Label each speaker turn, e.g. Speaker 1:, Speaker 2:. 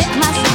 Speaker 1: let myself